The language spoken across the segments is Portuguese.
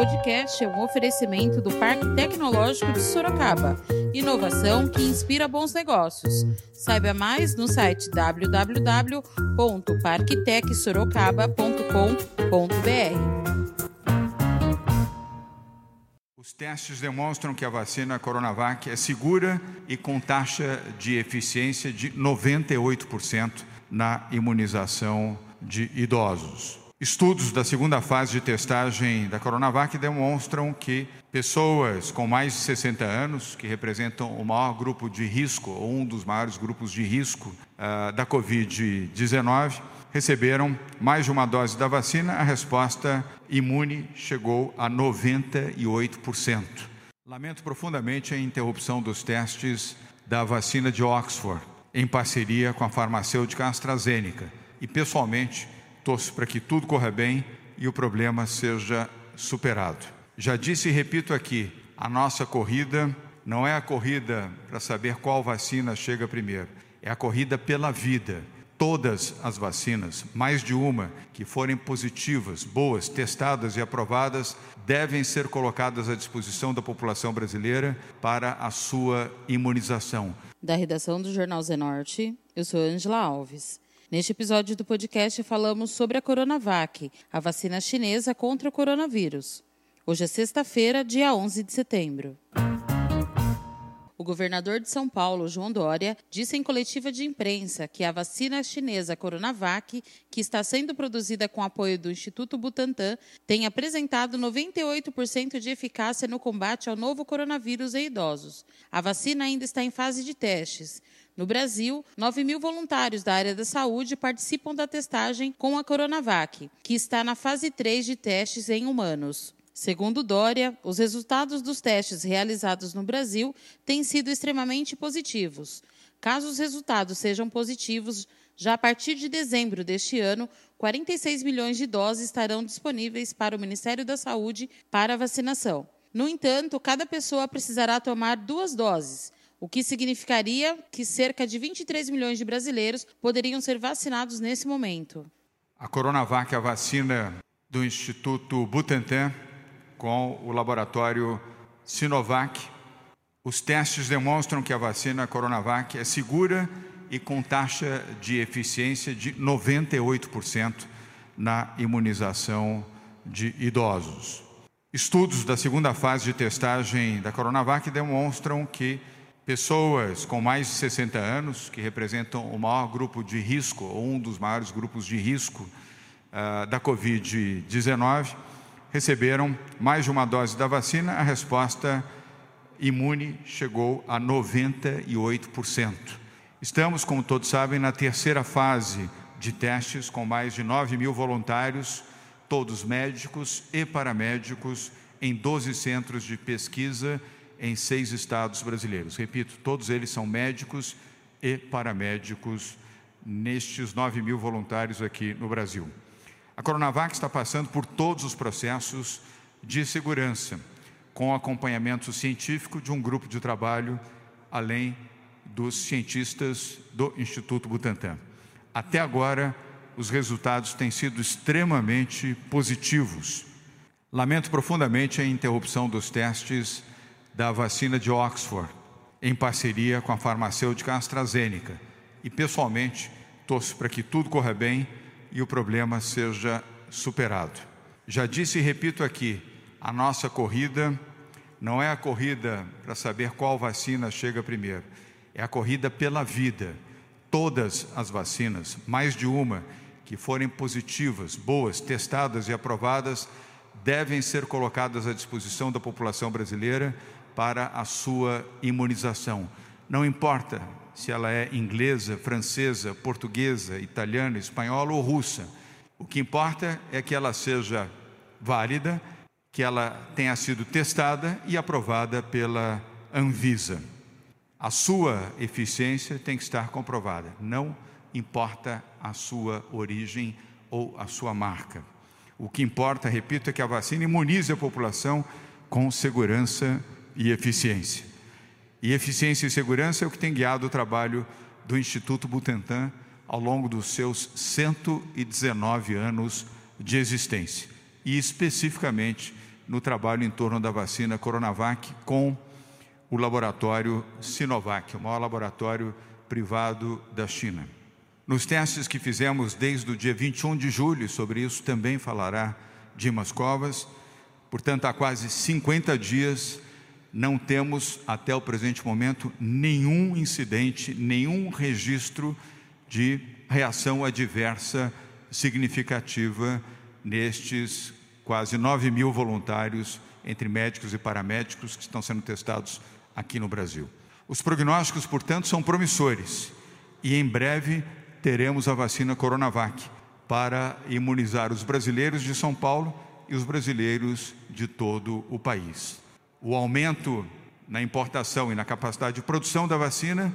podcast é um oferecimento do Parque Tecnológico de Sorocaba. Inovação que inspira bons negócios. Saiba mais no site www.parktecsorocaba.com.br. Os testes demonstram que a vacina Coronavac é segura e com taxa de eficiência de 98% na imunização de idosos. Estudos da segunda fase de testagem da Coronavac demonstram que pessoas com mais de 60 anos, que representam o maior grupo de risco, ou um dos maiores grupos de risco uh, da Covid-19, receberam mais de uma dose da vacina, a resposta imune chegou a 98%. Lamento profundamente a interrupção dos testes da vacina de Oxford, em parceria com a farmacêutica AstraZeneca, e pessoalmente torço para que tudo corra bem e o problema seja superado. Já disse e repito aqui: a nossa corrida não é a corrida para saber qual vacina chega primeiro, é a corrida pela vida. Todas as vacinas, mais de uma, que forem positivas, boas, testadas e aprovadas, devem ser colocadas à disposição da população brasileira para a sua imunização. Da redação do Jornal Zenorte, eu sou Angela Alves. Neste episódio do podcast falamos sobre a Coronavac, a vacina chinesa contra o coronavírus. Hoje é sexta-feira, dia 11 de setembro. O governador de São Paulo, João Dória, disse em coletiva de imprensa que a vacina chinesa Coronavac, que está sendo produzida com apoio do Instituto Butantan, tem apresentado 98% de eficácia no combate ao novo coronavírus em idosos. A vacina ainda está em fase de testes. No Brasil, 9 mil voluntários da área da saúde participam da testagem com a Coronavac, que está na fase 3 de testes em humanos. Segundo Dória, os resultados dos testes realizados no Brasil têm sido extremamente positivos. Caso os resultados sejam positivos, já a partir de dezembro deste ano, 46 milhões de doses estarão disponíveis para o Ministério da Saúde para vacinação. No entanto, cada pessoa precisará tomar duas doses o que significaria que cerca de 23 milhões de brasileiros poderiam ser vacinados nesse momento. A Coronavac é a vacina do Instituto Butantan com o laboratório Sinovac. Os testes demonstram que a vacina Coronavac é segura e com taxa de eficiência de 98% na imunização de idosos. Estudos da segunda fase de testagem da Coronavac demonstram que pessoas com mais de 60 anos, que representam o maior grupo de risco, ou um dos maiores grupos de risco uh, da Covid-19, receberam mais de uma dose da vacina, a resposta imune chegou a 98%. Estamos, como todos sabem, na terceira fase de testes, com mais de 9 mil voluntários, todos médicos e paramédicos, em 12 centros de pesquisa em seis estados brasileiros. Repito, todos eles são médicos e paramédicos nestes 9 mil voluntários aqui no Brasil. A Coronavac está passando por todos os processos de segurança, com acompanhamento científico de um grupo de trabalho, além dos cientistas do Instituto Butantan. Até agora, os resultados têm sido extremamente positivos. Lamento profundamente a interrupção dos testes da vacina de Oxford, em parceria com a farmacêutica AstraZeneca. E, pessoalmente, torço para que tudo corra bem e o problema seja superado. Já disse e repito aqui: a nossa corrida não é a corrida para saber qual vacina chega primeiro, é a corrida pela vida. Todas as vacinas, mais de uma, que forem positivas, boas, testadas e aprovadas, devem ser colocadas à disposição da população brasileira para a sua imunização. Não importa se ela é inglesa, francesa, portuguesa, italiana, espanhola ou russa. O que importa é que ela seja válida, que ela tenha sido testada e aprovada pela Anvisa. A sua eficiência tem que estar comprovada, não importa a sua origem ou a sua marca. O que importa, repito, é que a vacina imunize a população com segurança e eficiência. E eficiência e segurança é o que tem guiado o trabalho do Instituto Butantan ao longo dos seus 119 anos de existência, e especificamente no trabalho em torno da vacina Coronavac com o laboratório Sinovac, o maior laboratório privado da China. Nos testes que fizemos desde o dia 21 de julho, sobre isso também falará Dimas Covas, portanto, há quase 50 dias, não temos até o presente momento nenhum incidente, nenhum registro de reação adversa significativa nestes quase 9 mil voluntários, entre médicos e paramédicos, que estão sendo testados aqui no Brasil. Os prognósticos, portanto, são promissores e em breve teremos a vacina Coronavac para imunizar os brasileiros de São Paulo e os brasileiros de todo o país. O aumento na importação e na capacidade de produção da vacina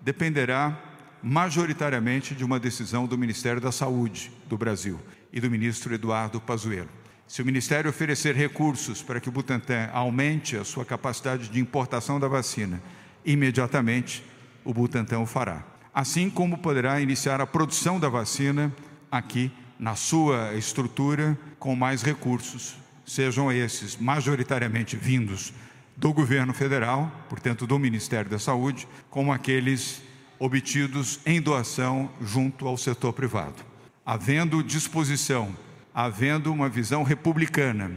dependerá majoritariamente de uma decisão do Ministério da Saúde do Brasil e do ministro Eduardo Pazuello. Se o Ministério oferecer recursos para que o Butantan aumente a sua capacidade de importação da vacina, imediatamente o Butantan o fará. Assim como poderá iniciar a produção da vacina aqui na sua estrutura com mais recursos, sejam esses majoritariamente vindos do governo federal, portanto do Ministério da Saúde, como aqueles obtidos em doação junto ao setor privado. Havendo disposição, havendo uma visão republicana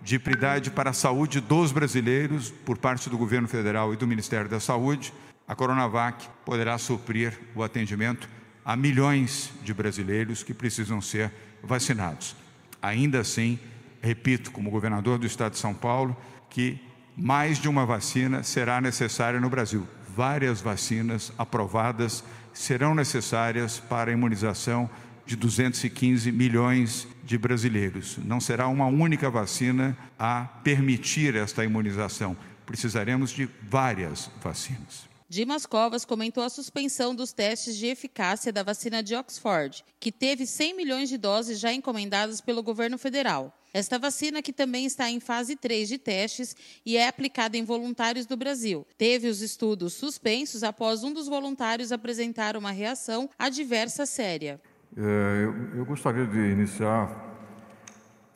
de prioridade para a saúde dos brasileiros por parte do governo federal e do Ministério da Saúde, a Coronavac poderá suprir o atendimento a milhões de brasileiros que precisam ser vacinados. Ainda assim, repito, como governador do estado de São Paulo, que mais de uma vacina será necessária no Brasil várias vacinas aprovadas serão necessárias para a imunização de 215 milhões de brasileiros. Não será uma única vacina a permitir esta imunização. Precisaremos de várias vacinas. Dimas Covas comentou a suspensão dos testes de eficácia da vacina de Oxford, que teve 100 milhões de doses já encomendadas pelo governo federal. Esta vacina, que também está em fase 3 de testes e é aplicada em voluntários do Brasil, teve os estudos suspensos após um dos voluntários apresentar uma reação adversa séria. É, eu, eu gostaria de iniciar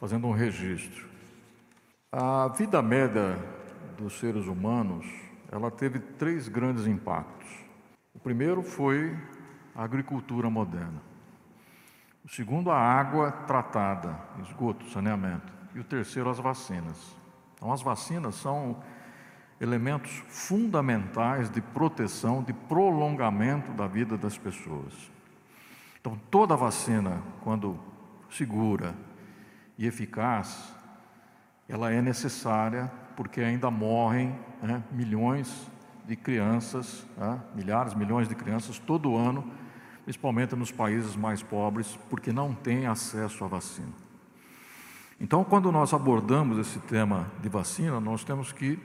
fazendo um registro. A vida média dos seres humanos ela teve três grandes impactos. O primeiro foi a agricultura moderna. O segundo, a água tratada, esgoto, saneamento. E o terceiro, as vacinas. Então, as vacinas são elementos fundamentais de proteção, de prolongamento da vida das pessoas. Então, toda vacina, quando segura e eficaz, ela é necessária porque ainda morrem né, milhões de crianças, né, milhares, milhões de crianças todo ano, principalmente nos países mais pobres, porque não têm acesso à vacina. Então, quando nós abordamos esse tema de vacina, nós temos que,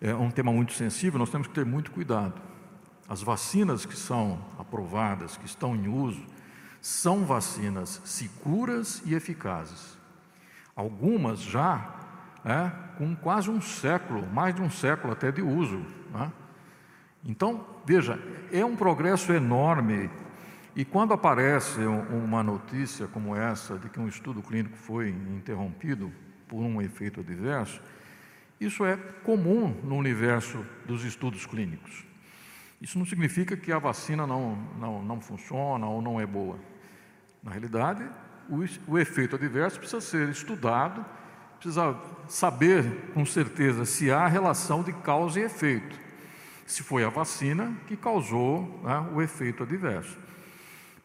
é um tema muito sensível, nós temos que ter muito cuidado. As vacinas que são aprovadas, que estão em uso, são vacinas seguras e eficazes. Algumas já é, com quase um século, mais de um século até de uso. Né? Então, veja, é um progresso enorme. E quando aparece uma notícia como essa, de que um estudo clínico foi interrompido por um efeito adverso, isso é comum no universo dos estudos clínicos. Isso não significa que a vacina não, não, não funciona ou não é boa. Na realidade, o, o efeito adverso precisa ser estudado precisa saber com certeza se há relação de causa e efeito. Se foi a vacina que causou né, o efeito adverso.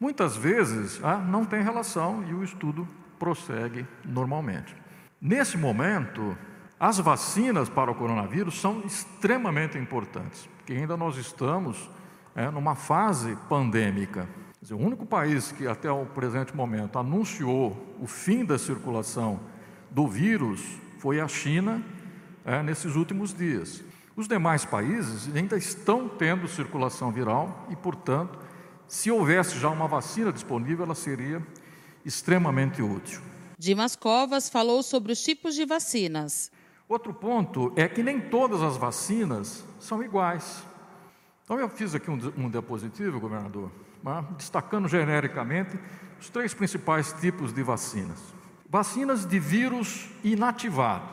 Muitas vezes ah, não tem relação e o estudo prossegue normalmente. Nesse momento, as vacinas para o coronavírus são extremamente importantes, porque ainda nós estamos é, numa fase pandêmica. Dizer, o único país que até o presente momento anunciou o fim da circulação do vírus foi a China é, nesses últimos dias. Os demais países ainda estão tendo circulação viral e, portanto, se houvesse já uma vacina disponível, ela seria extremamente útil. Dimas Covas falou sobre os tipos de vacinas. Outro ponto é que nem todas as vacinas são iguais. Então, eu fiz aqui um, um diapositivo, governador, né, destacando genericamente os três principais tipos de vacinas. Vacinas de vírus inativado.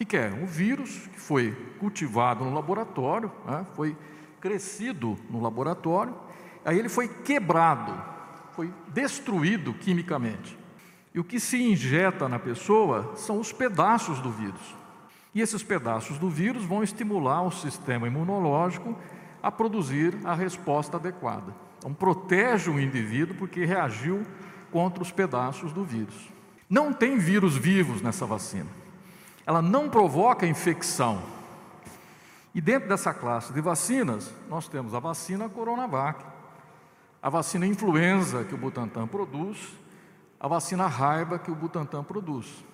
O que é? Um vírus que foi cultivado no laboratório, né? foi crescido no laboratório, aí ele foi quebrado, foi destruído quimicamente. E o que se injeta na pessoa são os pedaços do vírus. E esses pedaços do vírus vão estimular o sistema imunológico a produzir a resposta adequada. Então, protege o indivíduo porque reagiu contra os pedaços do vírus. Não tem vírus vivos nessa vacina. Ela não provoca infecção. E dentro dessa classe de vacinas, nós temos a vacina Coronavac, a vacina influenza que o Butantan produz, a vacina raiva que o Butantan produz.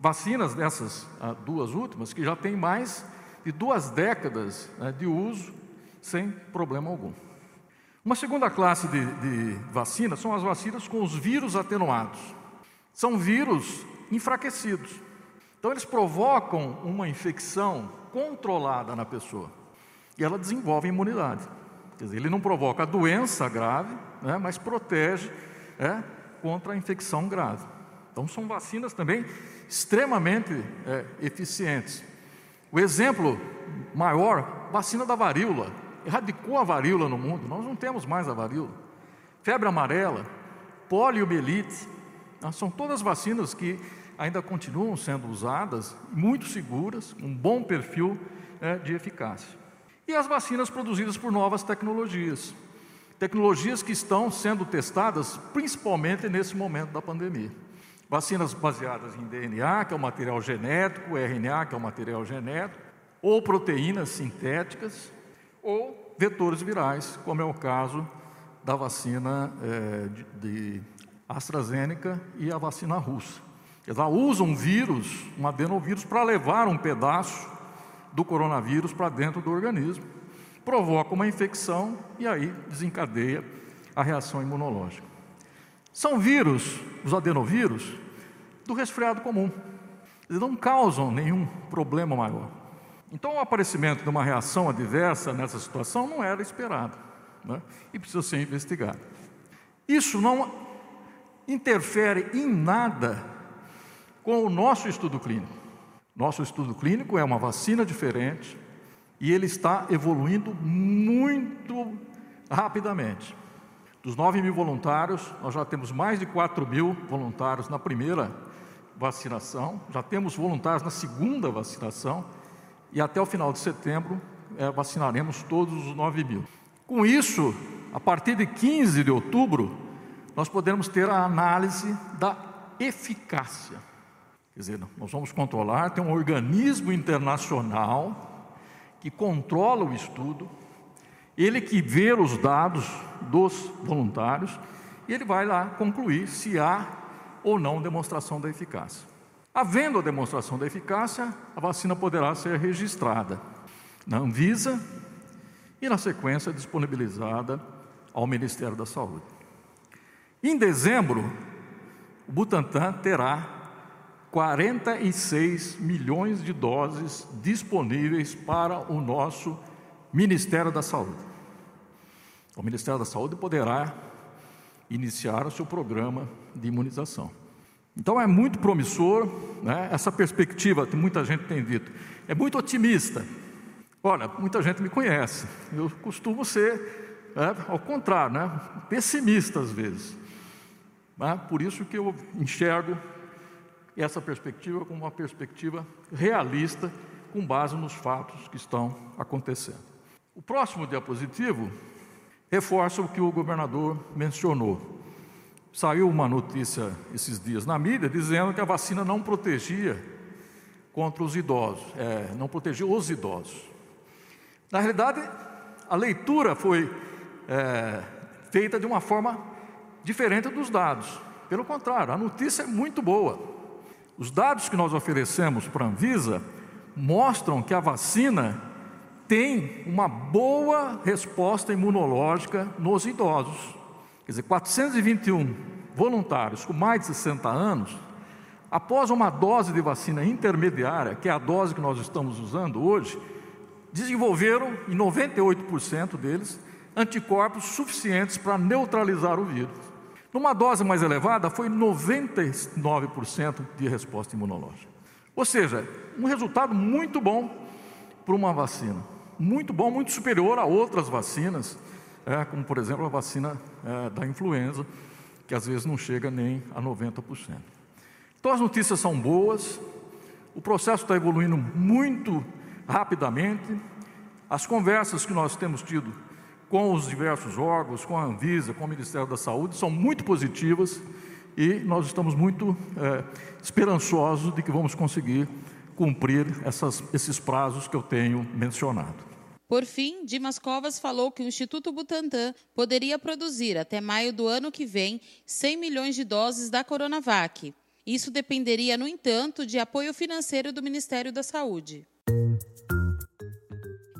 Vacinas dessas ah, duas últimas que já têm mais de duas décadas né, de uso sem problema algum. Uma segunda classe de, de vacinas são as vacinas com os vírus atenuados. São vírus enfraquecidos. Então, eles provocam uma infecção controlada na pessoa e ela desenvolve imunidade. Dizer, ele não provoca doença grave, né, mas protege é, contra a infecção grave. Então, são vacinas também extremamente é, eficientes. O exemplo maior, vacina da varíola, erradicou a varíola no mundo, nós não temos mais a varíola. Febre amarela, poliomielite, né, são todas vacinas que ainda continuam sendo usadas, muito seguras, um bom perfil é, de eficácia. E as vacinas produzidas por novas tecnologias, tecnologias que estão sendo testadas principalmente nesse momento da pandemia. Vacinas baseadas em DNA, que é o material genético, RNA, que é o material genético, ou proteínas sintéticas, ou vetores virais, como é o caso da vacina é, de, de AstraZeneca e a vacina russa. Eles usam um vírus, um adenovírus, para levar um pedaço do coronavírus para dentro do organismo, provoca uma infecção e aí desencadeia a reação imunológica. São vírus, os adenovírus, do resfriado comum. Eles não causam nenhum problema maior. Então, o aparecimento de uma reação adversa nessa situação não era esperado né? e precisa ser investigado. Isso não interfere em nada com o nosso estudo clínico. Nosso estudo clínico é uma vacina diferente e ele está evoluindo muito rapidamente. Dos 9 mil voluntários, nós já temos mais de 4 mil voluntários na primeira vacinação, já temos voluntários na segunda vacinação, e até o final de setembro é, vacinaremos todos os 9 mil. Com isso, a partir de 15 de outubro, nós podemos ter a análise da eficácia. Quer dizer, nós vamos controlar, tem um organismo internacional que controla o estudo, ele que vê os dados dos voluntários e ele vai lá concluir se há ou não demonstração da eficácia. Havendo a demonstração da eficácia, a vacina poderá ser registrada na Anvisa e, na sequência, disponibilizada ao Ministério da Saúde. Em dezembro, o Butantan terá 46 milhões de doses disponíveis para o nosso Ministério da Saúde. O Ministério da Saúde poderá iniciar o seu programa de imunização. Então é muito promissor, né? essa perspectiva que muita gente tem dito, é muito otimista. Olha, muita gente me conhece, eu costumo ser, né, ao contrário, né, pessimista às vezes. Né? Por isso que eu enxergo essa perspectiva como uma perspectiva realista, com base nos fatos que estão acontecendo. O próximo diapositivo reforça o que o governador mencionou. Saiu uma notícia esses dias na mídia dizendo que a vacina não protegia contra os idosos, é, não protegia os idosos. Na realidade, a leitura foi é, feita de uma forma diferente dos dados. Pelo contrário, a notícia é muito boa. Os dados que nós oferecemos para a Anvisa mostram que a vacina tem uma boa resposta imunológica nos idosos. Quer dizer, 421 voluntários com mais de 60 anos, após uma dose de vacina intermediária, que é a dose que nós estamos usando hoje, desenvolveram, em 98% deles, anticorpos suficientes para neutralizar o vírus. Numa dose mais elevada, foi 99% de resposta imunológica. Ou seja, um resultado muito bom para uma vacina. Muito bom, muito superior a outras vacinas, é, como por exemplo a vacina é, da influenza, que às vezes não chega nem a 90%. Então as notícias são boas, o processo está evoluindo muito rapidamente, as conversas que nós temos tido com os diversos órgãos, com a Anvisa, com o Ministério da Saúde, são muito positivas e nós estamos muito é, esperançosos de que vamos conseguir cumprir essas, esses prazos que eu tenho mencionado. Por fim, Dimas Covas falou que o Instituto Butantan poderia produzir até maio do ano que vem 100 milhões de doses da Coronavac. Isso dependeria, no entanto, de apoio financeiro do Ministério da Saúde.